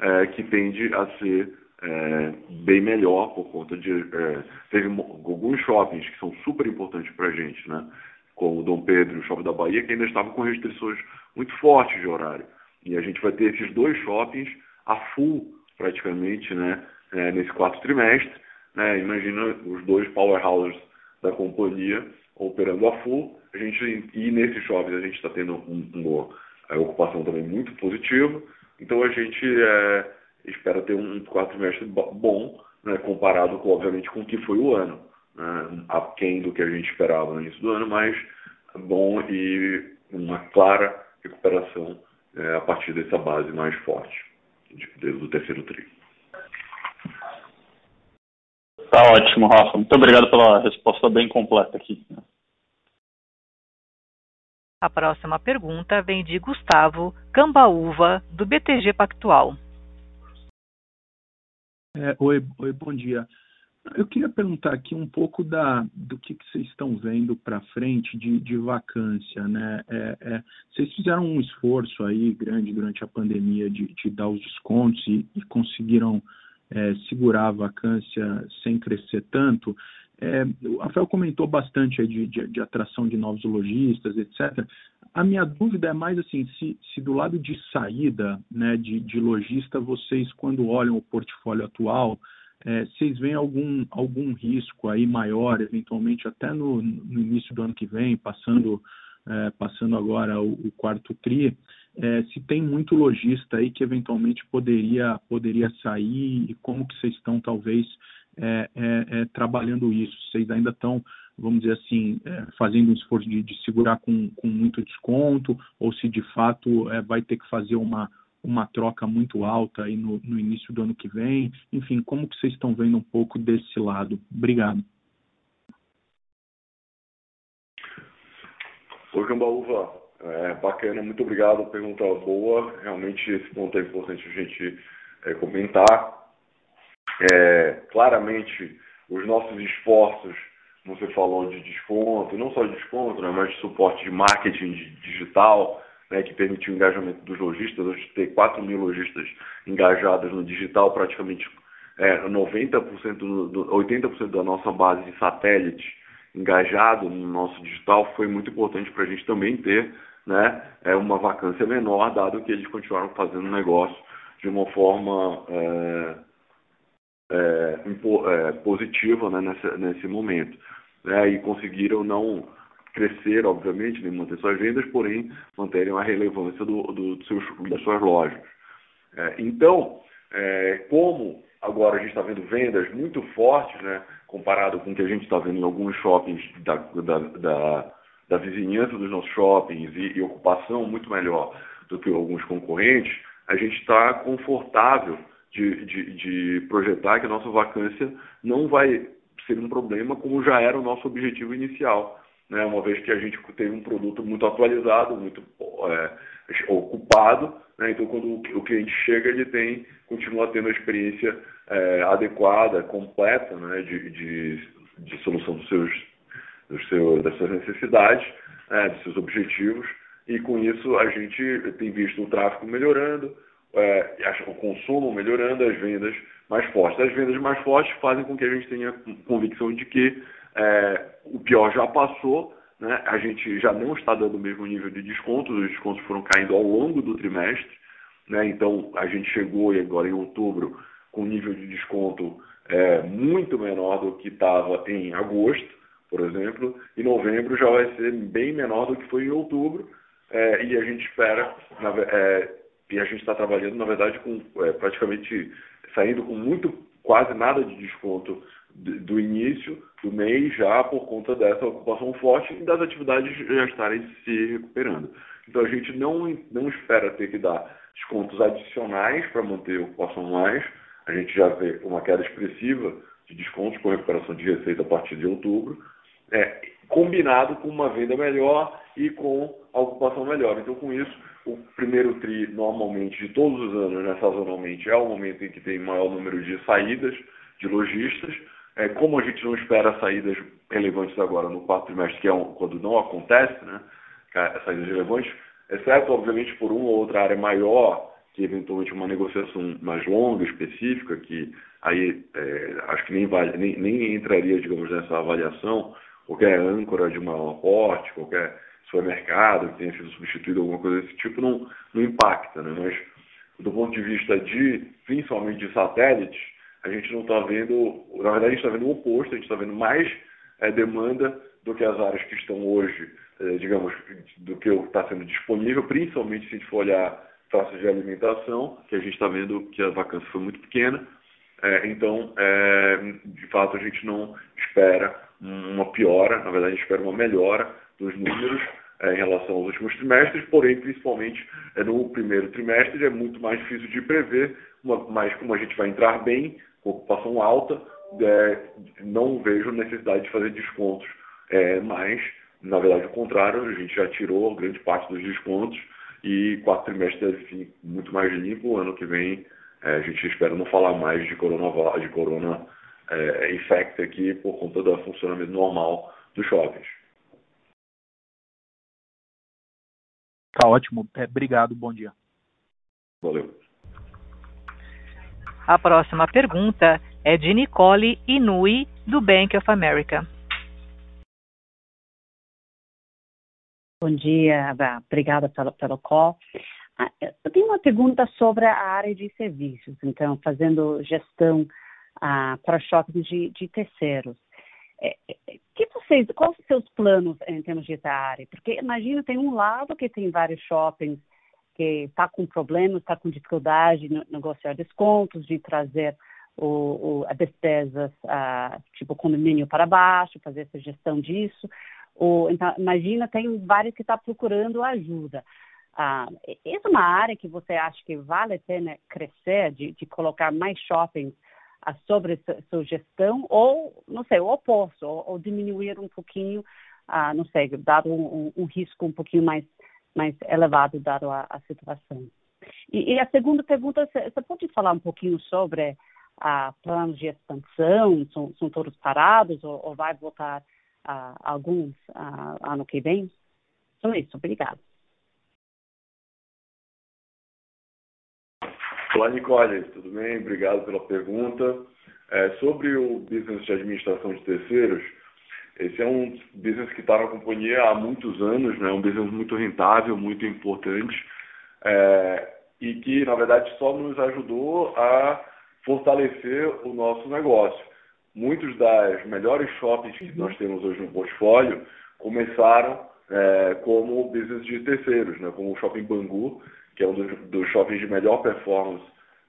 é, que tende a ser é, bem melhor por conta de é, teve alguns shoppings que são super importantes para a gente, né, como o Dom Pedro o Shopping da Bahia, que ainda estavam com restrições muito fortes de horário. E a gente vai ter esses dois shoppings a full praticamente, né, é, nesse quarto trimestre. Né, imagina os dois powerhouses da companhia operando a full. A gente, e nesses shoppings a gente está tendo um, uma é, ocupação também muito positiva. Então a gente é, espera ter um quarto trimestre bom, né, comparado, com, obviamente, com o que foi o ano. né, aquém do que a gente esperava no início do ano, mas bom e uma clara recuperação é, a partir dessa base mais forte do terceiro tri. Tá ótimo, Rafa. Muito obrigado pela resposta bem completa aqui. A próxima pergunta vem de Gustavo Cambaúva, do BTG Pactual. É, oi, oi, bom dia. Eu queria perguntar aqui um pouco da, do que, que vocês estão vendo para frente de, de vacância, né? É, é, vocês fizeram um esforço aí grande durante a pandemia de, de dar os descontos e, e conseguiram é, segurar a vacância sem crescer tanto. É, o Rafael comentou bastante de, de, de, atração de novos lojistas, etc. A minha dúvida é mais assim, se, se do lado de saída né, de, de lojista, vocês, quando olham o portfólio atual, é, vocês veem algum, algum risco aí maior, eventualmente até no, no início do ano que vem, passando, é, passando agora o, o quarto TRI, é, se tem muito lojista aí que eventualmente poderia, poderia sair e como que vocês estão talvez é, é, é, trabalhando isso? Vocês ainda estão, vamos dizer assim, fazendo um esforço de, de segurar com, com muito desconto ou se de fato vai ter que fazer uma uma troca muito alta aí no, no início do ano que vem? Enfim, como que vocês estão vendo um pouco desse lado? Obrigado. Oi, Cambaúva. É, bacana, muito obrigado. Pergunta boa. Realmente esse ponto é importante a gente é, comentar. É, claramente, os nossos esforços, você falou, de desconto, não só de desconto, né, mas de suporte de marketing digital, né, que permitiu o engajamento dos lojistas. Hoje tem 4 mil lojistas engajados no digital, praticamente é, 90%, do, 80% da nossa base de satélite engajado no nosso digital foi muito importante para a gente também ter né, é uma vacância menor, dado que eles continuaram fazendo negócio de uma forma é, é, é, positiva né, nesse, nesse momento. Né, e conseguiram não crescer, obviamente, nem manter suas vendas, porém manterem a relevância do, do, do seus, das suas lojas. É, então, é, como agora a gente está vendo vendas muito fortes, né, comparado com o que a gente está vendo em alguns shoppings da, da, da, da vizinhança dos nossos shoppings e, e, ocupação muito melhor do que alguns concorrentes, a gente está confortável de, de, de projetar que a nossa vacância não vai ser um problema como já era o nosso objetivo inicial né, uma vez que a gente tem um produto muito atualizado, muito é, ocupado, né, então quando o cliente chega, ele tem, continua tendo a experiência é, adequada, completa, né, de, de, de, solução dos seus, dos das suas necessidades, é, dos seus objetivos, e com isso a gente tem visto o tráfego melhorando, é, o consumo melhorando, as vendas mais fortes. As vendas mais fortes fazem com que a gente tenha convicção de que é, o pior já passou, né? a gente já não está dando o mesmo nível de descontos, os descontos foram caindo ao longo do trimestre, né? então a gente chegou agora em outubro com um nível de desconto é, muito menor do que estava em agosto, por exemplo, e novembro já vai ser bem menor do que foi em outubro, é, e a gente espera, na, é, e a gente está trabalhando, na verdade, com é, praticamente saindo com muito, quase nada de desconto do início do mês já por conta dessa ocupação forte e das atividades já estarem se recuperando. Então a gente não, não espera ter que dar descontos adicionais para manter a ocupação mais. A gente já vê uma queda expressiva de descontos com recuperação de receita a partir de outubro, é, combinado com uma venda melhor e com a ocupação melhor. Então com isso, o primeiro TRI normalmente de todos os anos, né, sazonalmente, é o momento em que tem maior número de saídas de lojistas, é, como a gente não espera saídas relevantes agora no quarto trimestre, que é um, quando não acontece, né, saídas relevantes, exceto, obviamente, por uma ou outra área maior, que eventualmente uma negociação mais longa, específica, que aí é, acho que nem, vale, nem, nem entraria, digamos, nessa avaliação, qualquer âncora de maior porte, qualquer supermercado que tenha sido substituído, alguma coisa desse tipo, não, não impacta, né? Mas do ponto de vista de, principalmente de satélites, a gente não está vendo, na verdade a gente está vendo o oposto, a gente está vendo mais é, demanda do que as áreas que estão hoje, é, digamos, do que está sendo disponível, principalmente se a gente for olhar praças de alimentação, que a gente está vendo que a vacância foi muito pequena. É, então, é, de fato, a gente não espera uma piora, na verdade a gente espera uma melhora dos números é, em relação aos últimos trimestres, porém, principalmente é, no primeiro trimestre é muito mais difícil de prever, uma, mas como a gente vai entrar bem, com ocupação alta, é, não vejo necessidade de fazer descontos, é, mas, na verdade, o contrário, a gente já tirou grande parte dos descontos e quatro trimestres deve muito mais limpo, ano que vem é, a gente espera não falar mais de corona, de corona é, infect aqui por conta do funcionamento normal dos shoppings. Tá ótimo. É, obrigado. Bom dia. Valeu. A próxima pergunta é de Nicole Inui, do Bank of America. Bom dia, obrigada pelo, pelo call. Ah, eu tenho uma pergunta sobre a área de serviços, então, fazendo gestão ah, para shoppings de, de terceiros. É, é, que vocês, quais os seus planos em termos de área? Porque imagina, tem um lado que tem vários shoppings que está com problemas, está com dificuldade de negociar descontos, de trazer o, o, a despesas, a, tipo condomínio para baixo, fazer essa gestão disso. Ou, então, imagina, tem vários que estão tá procurando ajuda. Ah, essa é uma área que você acha que vale a pena crescer, de, de colocar mais shoppings sobre sua gestão ou, não sei, o oposto, ou, ou diminuir um pouquinho, ah, não sei, dado um, um, um, risco um pouquinho mais, mais elevado, dado a, a situação. E, e, a segunda pergunta, você pode falar um pouquinho sobre planos de expansão, são, são todos parados ou, ou vai voltar alguns ah, ano que vem? É isso, obrigada. Olá, Nicole, tudo bem? Obrigado pela pergunta. É, sobre o business de administração de terceiros, esse é um business que está na companhia há muitos anos, né? um business muito rentável, muito importante, é, e que, na verdade, só nos ajudou a fortalecer o nosso negócio. Muitos das melhores shoppings que nós temos hoje no portfólio começaram é, como business de terceiros, né? como o Shopping Bangu, que é um dos, dos shoppings de melhor performance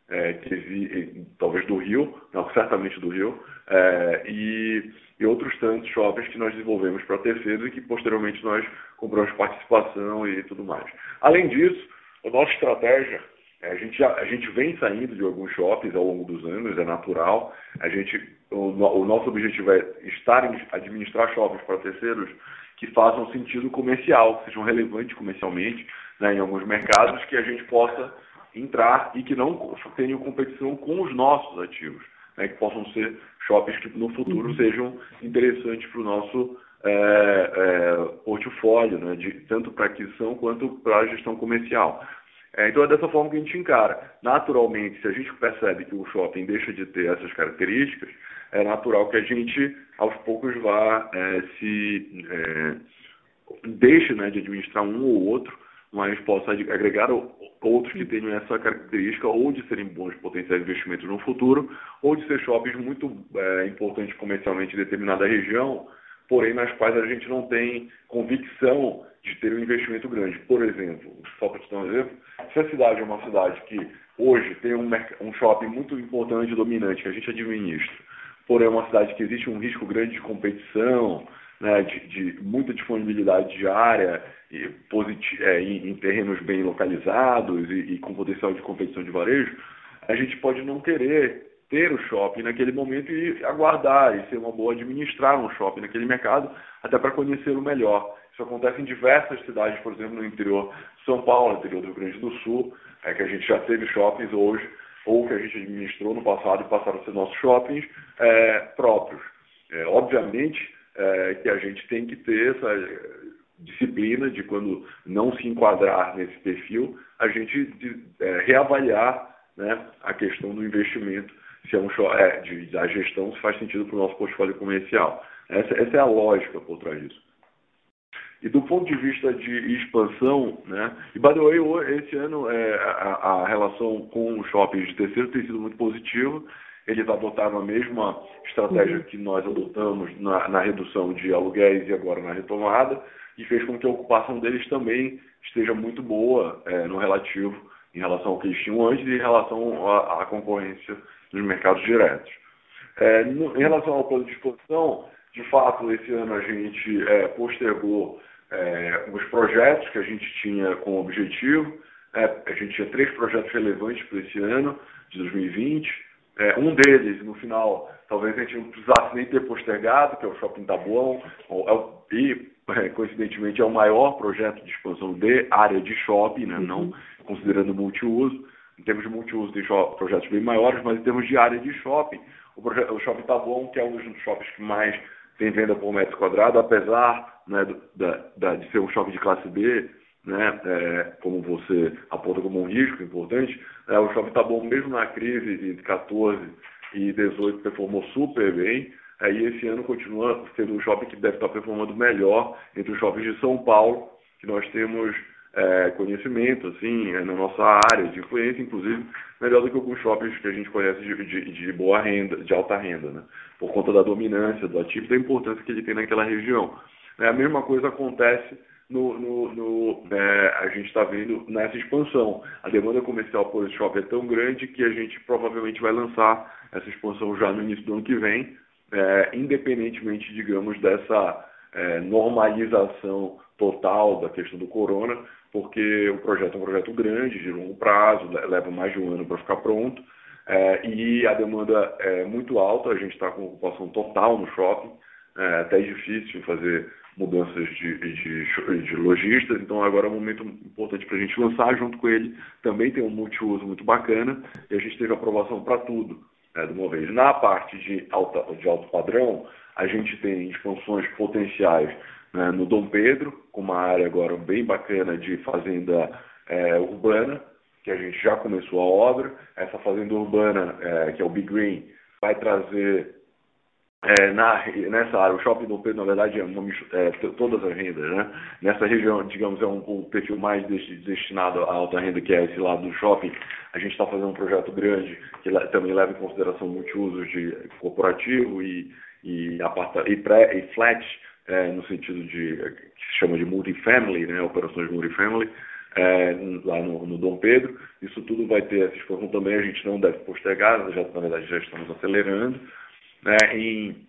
é, que vi, talvez do Rio, não, certamente do Rio, é, e, e, outros tantos shoppings que nós desenvolvemos para terceiros e que posteriormente nós compramos participação e tudo mais. Além disso, a nossa estratégia, é, a gente, já, a gente vem saindo de alguns shoppings ao longo dos anos, é natural. A gente, o, o nosso objetivo é estar em administrar shoppings para terceiros que façam sentido comercial, que sejam relevantes comercialmente né, em alguns mercados, que a gente possa entrar e que não tenham competição com os nossos ativos, né, que possam ser shoppings que no futuro uhum. sejam interessantes para o nosso é, é, portfólio, né, de, tanto para aquisição quanto para a gestão comercial. É, então é dessa forma que a gente encara. Naturalmente, se a gente percebe que o shopping deixa de ter essas características, é natural que a gente, aos poucos, vá é, se é, deixe né, de administrar um ou outro, mas possa agregar outros que tenham essa característica ou de serem bons potenciais investimentos no futuro, ou de ser shoppings muito é, importantes comercialmente em determinada região, porém nas quais a gente não tem convicção de ter um investimento grande. Por exemplo, só para te dar um exemplo, se a cidade é uma cidade que hoje tem um, um shopping muito importante e dominante que a gente administra, porém é uma cidade que existe um risco grande de competição, né, de, de, muita disponibilidade de área e é, em, em, terrenos bem localizados e, e, com potencial de competição de varejo, a gente pode não querer ter o shopping naquele momento e aguardar e ser uma boa administrar um shopping naquele mercado, até para conhecê-lo melhor. Isso acontece em diversas cidades, por exemplo, no interior de São Paulo, no interior do Rio Grande do Sul, é, que a gente já teve shoppings hoje, ou que a gente administrou no passado e passaram a ser nossos shoppings é, próprios. É, obviamente é, que a gente tem que ter essa disciplina de quando não se enquadrar nesse perfil, a gente de, é, reavaliar né, a questão do investimento, se é um é, de, da gestão, se faz sentido para o nosso portfólio comercial. Essa, essa, é a lógica por trás disso. E do ponto de vista de expansão, né, e by the way, esse ano é, a, a relação com os shoppings de terceiro tem sido muito positiva eles adotaram a mesma estratégia uhum. que nós adotamos na, na, redução de aluguéis e agora na retomada, e fez com que a ocupação deles também esteja muito boa é, no relativo em relação ao que eles tinham antes e em relação à, à concorrência nos mercados diretos. É, no, em relação ao plano de expansão, de fato, esse ano a gente é, postergou é, os projetos que a gente tinha como objetivo. É, a gente tinha três projetos relevantes para esse ano, de 2020. É, um deles, no final, talvez a gente não precisasse nem ter postergado, que é o Shopping Tabuão, é e, é, coincidentemente, é o maior projeto de expansão de área de shopping, né, uhum. não considerando multiuso. Em termos de multiuso, tem projetos bem maiores, mas em termos de área de shopping, o, projeto, o Shopping Tabuão, que é um dos shoppings que mais tem venda por metro quadrado, apesar né, da, da, de ser um shopping de classe B, né, é, como você aponta como um risco importante, é, o shopping está bom mesmo na crise de 14 e 18 performou super bem, é, e esse ano continua sendo um shopping que deve estar performando melhor entre os shoppings de São Paulo, que nós temos é, conhecimento, assim, é, na nossa área de influência, inclusive, melhor do que alguns shoppings que a gente conhece de, de, de boa renda, de alta renda, né? Por conta da dominância do ativo da importância que ele tem naquela região. É, a mesma coisa acontece no, no, no é, a gente está vendo nessa expansão. A demanda comercial por esse shopping é tão grande que a gente provavelmente vai lançar essa expansão já no início do ano que vem, é, independentemente, digamos, dessa é, normalização total da questão do corona, porque o projeto é um projeto grande, de longo prazo, leva mais de um ano para ficar pronto, é, e a demanda é muito alta, a gente está com ocupação total no shopping, é até difícil fazer mudanças de, de, de lojistas, então agora é um momento importante para a gente lançar junto com ele. Também tem um multiuso muito bacana e a gente teve aprovação para tudo né, de uma vez. Na parte de, alta, de alto padrão, a gente tem expansões potenciais né, no Dom Pedro, com uma área agora bem bacana de fazenda é, urbana, que a gente já começou a obra. Essa fazenda urbana, é, que é o Big Green, vai trazer é, na, nessa área, o shopping Dom Pedro, na verdade, é, uma, é todas as rendas, né? Nessa região, digamos, é um, um perfil mais destinado à alta renda, que é esse lado do shopping. A gente está fazendo um projeto grande que também leva em consideração multiusos de corporativo e, e, e, pré, e flat, é, no sentido de que se chama de multifamily, né, operações multifamily, é, lá no, no, Dom Pedro. Isso tudo vai ter essa expansão também, a gente não deve postergar, já, na verdade já estamos acelerando. Né, em,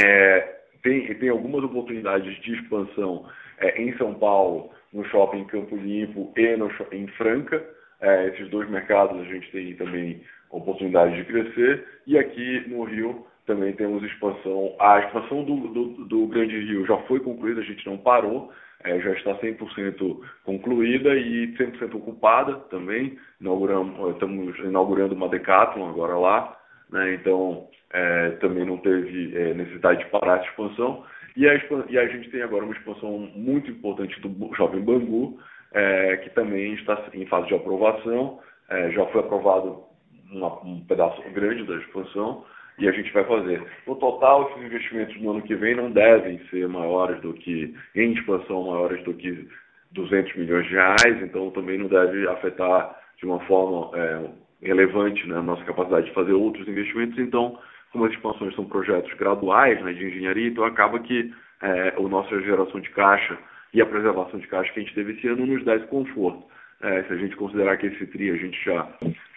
é, tem, tem algumas oportunidades de expansão é, em São Paulo, no shopping Campo Limpo e no, em Franca. É, esses dois mercados a gente tem também oportunidade de crescer. E aqui no Rio também temos expansão. A expansão do, do, do Grande Rio já foi concluída, a gente não parou, é, já está 100% concluída e 100% ocupada também. Inauguramos, estamos inaugurando uma Decathlon agora lá, né? então é, também não teve é, necessidade de parar essa expansão. E a, e a, gente tem agora uma expansão muito importante do Shopping Bangu, é, que também está em fase de aprovação. É, já foi aprovado uma, um pedaço grande da expansão e a gente vai fazer. No total, esses investimentos no ano que vem não devem ser maiores do que, em expansão, maiores do que 200 milhões de reais, então também não deve afetar de uma forma é, relevante né, a nossa capacidade de fazer outros investimentos. Então, como as expansões são projetos graduais né, de engenharia, então acaba que é, a nossa geração de caixa e a preservação de caixa que a gente teve esse ano nos dá esse conforto. É, se a gente considerar que esse TRI a gente já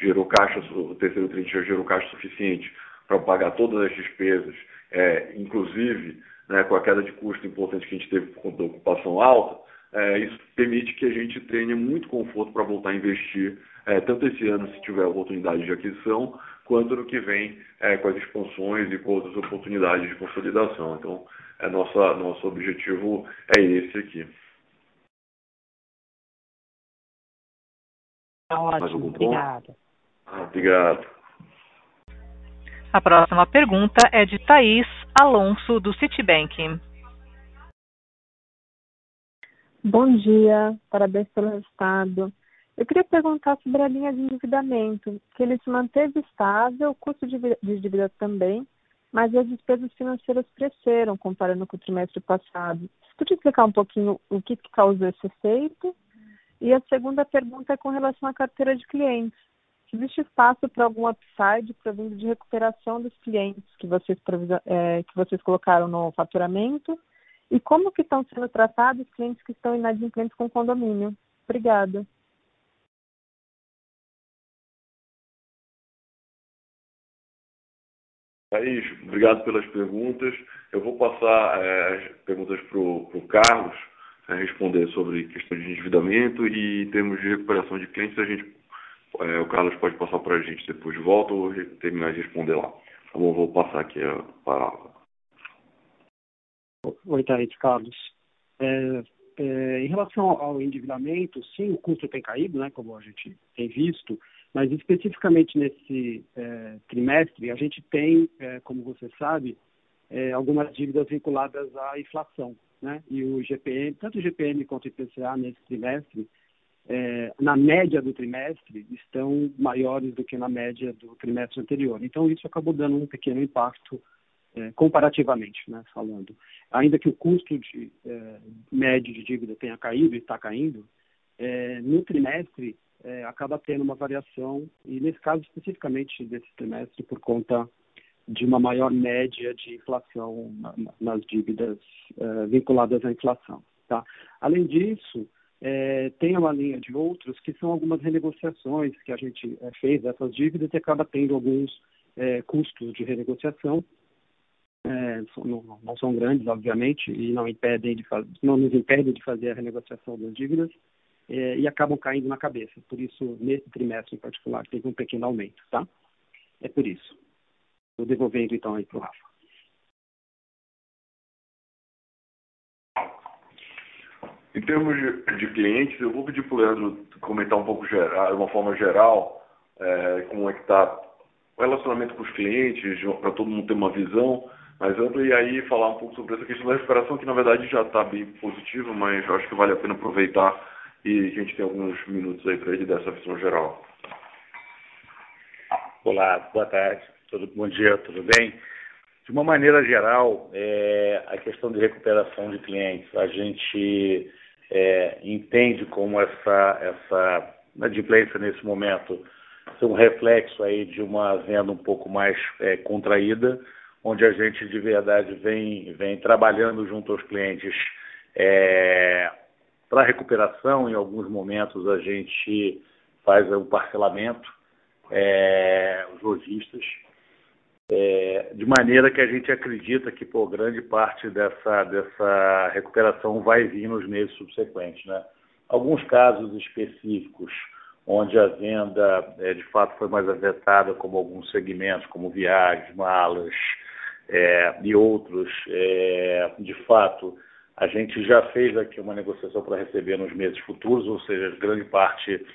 gerou caixa, o terceiro TRI já gerou caixa suficiente para pagar todas as despesas, é, inclusive né, com a queda de custo importante que a gente teve por conta da ocupação alta, é, isso permite que a gente tenha muito conforto para voltar a investir, é, tanto esse ano, se tiver oportunidade de aquisição, quanto no que vem é, com as expansões e com outras oportunidades de consolidação. Então, é nossa, nosso objetivo é esse aqui. Ótimo, obrigada. Ah, obrigado. A próxima pergunta é de Thaís Alonso, do Citibank. Bom dia, parabéns pelo resultado. Eu queria perguntar sobre a linha de endividamento, que ele se manteve estável, o custo de dívida também, mas as despesas financeiras cresceram comparando com o trimestre passado. Você podia explicar um pouquinho o que, causou esse efeito? E a segunda pergunta é com relação à carteira de clientes existe espaço para algum upside provindo de recuperação dos clientes que vocês, é, que vocês colocaram no faturamento? E como que estão sendo tratados os clientes que estão inadimplentes com condomínio? Obrigada. Thaís, obrigado pelas perguntas. Eu vou passar é, as perguntas para o Carlos é, responder sobre questão de endividamento e em termos de recuperação de clientes, a gente, é, o Carlos pode passar para a gente depois de volta ou terminar de responder lá. Então, vou passar aqui a palavra. Oi, Thaís, Carlos. É, é, em relação ao endividamento, sim, o custo tem caído, né, como a gente tem visto, mas especificamente nesse é, trimestre, a gente tem, é, como você sabe, é, algumas dívidas vinculadas à inflação. Né? E o GPM, tanto o GPM quanto o IPCA nesse trimestre, é, na média do trimestre, estão maiores do que na média do trimestre anterior. Então, isso acabou dando um pequeno impacto é, comparativamente, né, falando. Ainda que o custo de, é, médio de dívida tenha caído e está caindo, é, no trimestre é, acaba tendo uma variação, e nesse caso especificamente desse trimestre, por conta de uma maior média de inflação na, nas dívidas vinculadas à inflação. Tá? Além disso, é, tem uma linha de outros que são algumas renegociações que a gente é, fez dessas dívidas e acaba tendo alguns é, custos de renegociação. É, não, não, são grandes, obviamente, e não, impedem de não nos impedem de fazer a renegociação das dívidas, é, e acabam caindo na cabeça. Por isso, nesse trimestre em particular, teve um pequeno aumento, tá? É por isso. Estou devolvendo então aí para o Rafa. Em termos de, de, clientes, eu vou pedir para o Leandro comentar um pouco geral, de uma forma geral, é, como é que está o relacionamento com os clientes, para todo mundo ter uma visão mais ampla, e aí falar um pouco sobre essa questão da recuperação, que na verdade já está bem positiva, mas acho que vale a pena aproveitar e a gente tem alguns minutos aí para ele dessa visão geral. Olá, boa tarde, tudo, bom dia, tudo bem? De uma maneira geral, é, a questão de recuperação de clientes, a gente é, entende como essa, essa adimplência nesse momento ser um reflexo aí de uma venda um pouco mais é, contraída, onde a gente de verdade vem, vem trabalhando junto aos clientes é, para recuperação, em alguns momentos a gente faz um parcelamento, é, os lojistas, é, de maneira que a gente acredita que por grande parte dessa, dessa recuperação vai vir nos meses subsequentes. Né? Alguns casos específicos onde a venda é, de fato foi mais afetada, como alguns segmentos, como viagens, malas é, e outros, é, de fato a gente já fez aqui uma negociação para receber nos meses futuros, ou seja, grande parte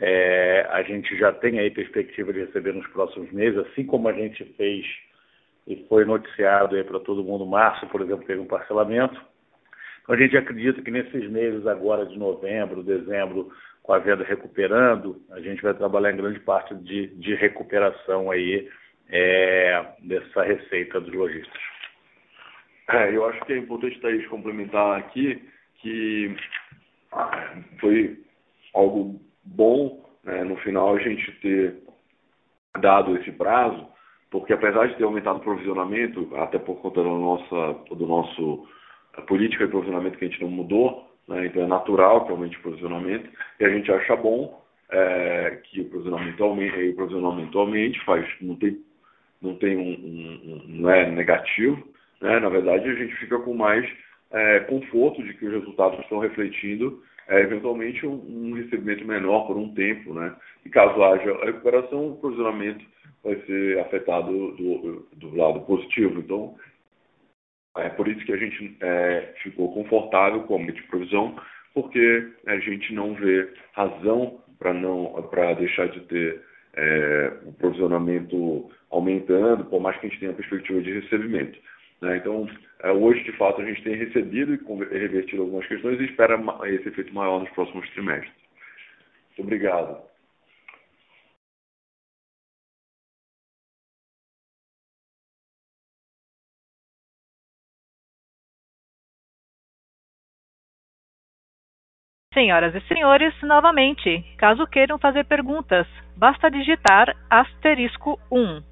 é, a gente já tem aí perspectiva de receber nos próximos meses, assim como a gente fez e foi noticiado aí para todo mundo, março, por exemplo, teve um parcelamento. Então a gente acredita que nesses meses agora de novembro, dezembro, com a venda recuperando, a gente vai trabalhar em grande parte de, de recuperação aí é, dessa receita dos lojistas. É, eu acho que é importante, Thaís, complementar aqui que foi algo bom né, no final a gente ter dado esse prazo, porque apesar de ter aumentado o provisionamento, até por conta da nossa, do nosso política de provisionamento que a gente não mudou, né, então é natural que aumente o provisionamento, e a gente acha bom é, que o provisionamento aumente, o provisionamento aumente, faz, não tem, não tem um, um, um não é negativo, né? Na verdade, a gente fica com mais é, conforto de que os resultados estão refletindo é, eventualmente um, um, recebimento menor por um tempo. Né? E caso haja recuperação, o provisionamento vai ser afetado do, do lado positivo. Então, é por isso que a gente é, ficou confortável com a de provisão, porque a gente não vê razão para não para deixar de ter é, o provisionamento aumentando, por mais que a gente tenha a perspectiva de recebimento. Né? Então, é, hoje, de fato, a gente tem recebido e revertido algumas questões e espera esse efeito maior nos próximos trimestres. Muito obrigado. Senhoras e senhores, novamente, caso queiram fazer perguntas, basta digitar asterisco 1.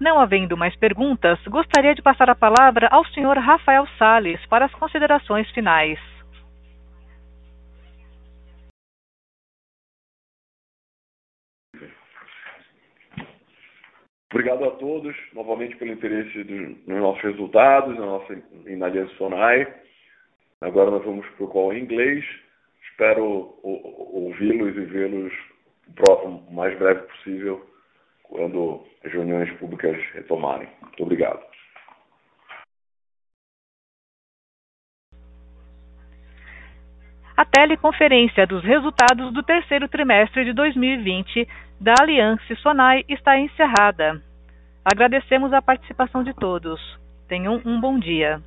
Não havendo mais perguntas, gostaria de passar a palavra ao senhor Rafael Sales para as considerações finais. Obrigado a todos, novamente, pelo interesse nos nossos resultados, na nossa em Sonai. Agora nós vamos para o call em inglês. Espero ouvi-los e vê-los o mais breve possível quando as reuniões públicas retomarem. Muito obrigado. A teleconferência dos resultados do terceiro trimestre de 2020 da Aliança Sonai está encerrada. Agradecemos a participação de todos. Tenham um bom dia.